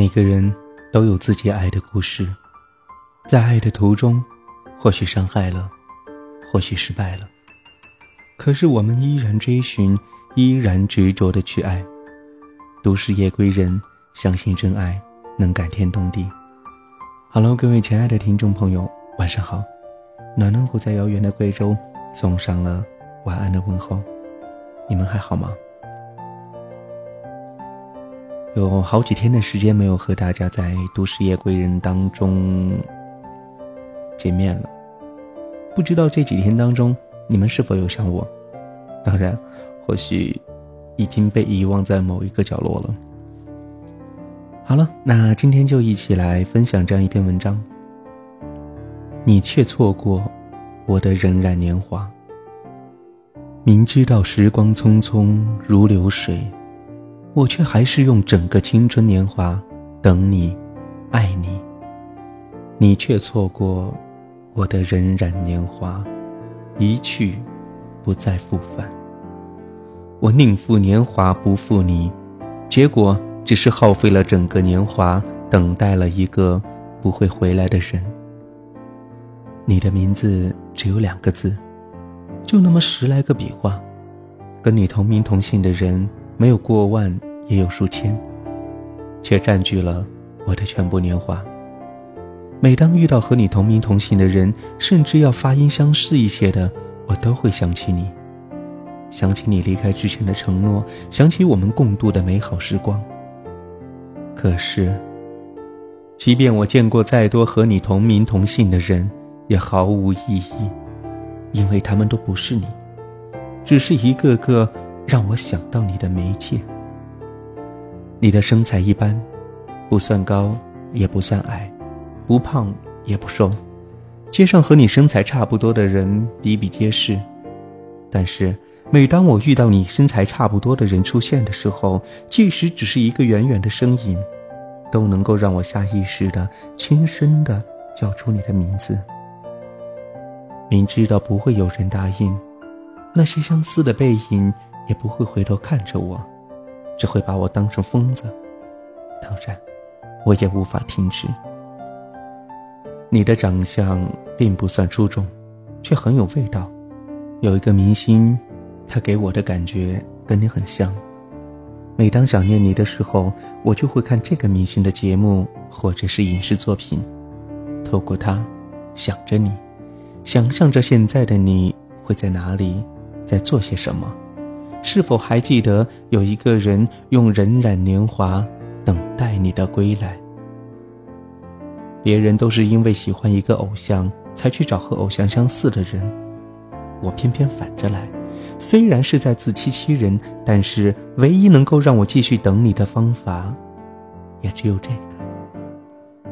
每个人都有自己爱的故事，在爱的途中，或许伤害了，或许失败了，可是我们依然追寻，依然执着的去爱。都市夜归人，相信真爱能感天动地。Hello，各位亲爱的听众朋友，晚上好。暖暖虎在遥远的贵州送上了晚安的问候，你们还好吗？有好几天的时间没有和大家在《都市夜归人》当中见面了，不知道这几天当中你们是否有想我？当然，或许已经被遗忘在某一个角落了。好了，那今天就一起来分享这样一篇文章。你却错过我的荏苒年华，明知道时光匆匆如流水。我却还是用整个青春年华等你，爱你。你却错过我的荏苒年华，一去不再复返。我宁负年华不负你，结果只是耗费了整个年华，等待了一个不会回来的人。你的名字只有两个字，就那么十来个笔画，跟你同名同姓的人。没有过万，也有数千，却占据了我的全部年华。每当遇到和你同名同姓的人，甚至要发音相似一些的，我都会想起你，想起你离开之前的承诺，想起我们共度的美好时光。可是，即便我见过再多和你同名同姓的人，也毫无意义，因为他们都不是你，只是一个个。让我想到你的媒介。你的身材一般，不算高，也不算矮，不胖也不瘦，街上和你身材差不多的人比比皆是。但是，每当我遇到你身材差不多的人出现的时候，即使只是一个远远的身影，都能够让我下意识的轻声的叫出你的名字。明知道不会有人答应，那些相似的背影。也不会回头看着我，只会把我当成疯子。当然，我也无法停止。你的长相并不算出众，却很有味道。有一个明星，他给我的感觉跟你很像。每当想念你的时候，我就会看这个明星的节目或者是影视作品，透过他，想着你，想象着现在的你会在哪里，在做些什么。是否还记得有一个人用荏苒年华等待你的归来？别人都是因为喜欢一个偶像才去找和偶像相似的人，我偏偏反着来。虽然是在自欺欺人，但是唯一能够让我继续等你的方法，也只有这个。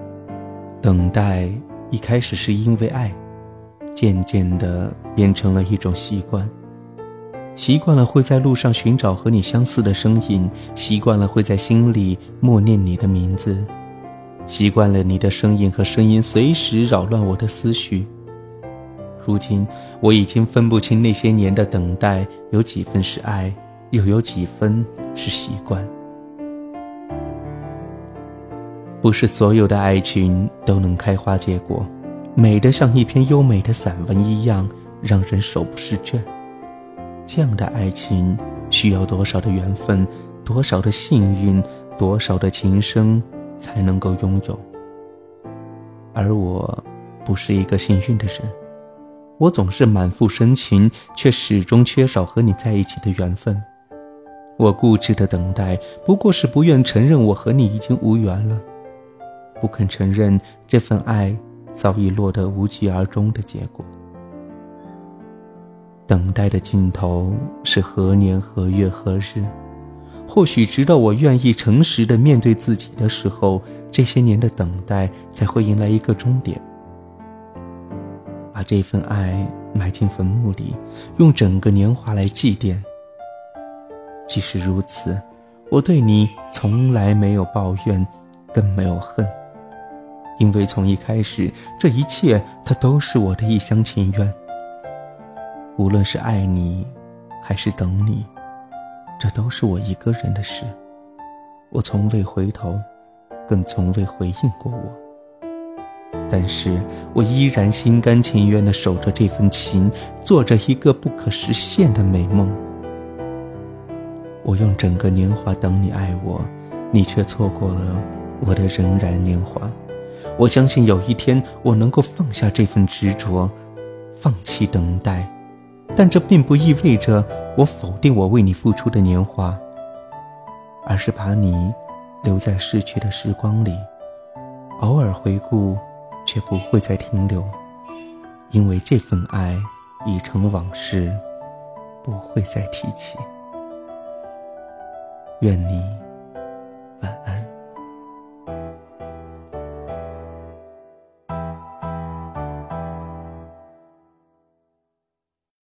等待一开始是因为爱，渐渐的变成了一种习惯。习惯了会在路上寻找和你相似的声音，习惯了会在心里默念你的名字，习惯了你的声音和声音随时扰乱我的思绪。如今我已经分不清那些年的等待有几分是爱，又有几分是习惯。不是所有的爱情都能开花结果，美得像一篇优美的散文一样，让人手不释卷。这样的爱情需要多少的缘分，多少的幸运，多少的情深，才能够拥有？而我，不是一个幸运的人，我总是满腹深情，却始终缺少和你在一起的缘分。我固执的等待，不过是不愿承认我和你已经无缘了，不肯承认这份爱早已落得无疾而终的结果。等待的尽头是何年何月何日？或许直到我愿意诚实的面对自己的时候，这些年的等待才会迎来一个终点。把这份爱埋进坟墓里，用整个年华来祭奠。即使如此，我对你从来没有抱怨，更没有恨，因为从一开始，这一切它都是我的一厢情愿。无论是爱你，还是等你，这都是我一个人的事。我从未回头，更从未回应过我。但是我依然心甘情愿地守着这份情，做着一个不可实现的美梦。我用整个年华等你爱我，你却错过了我的仍然年华。我相信有一天我能够放下这份执着，放弃等待，但这并不意味着我否定我为你付出的年华，而是把你留在逝去的时光里，偶尔回顾。却不会再停留，因为这份爱已成往事，不会再提起。愿你。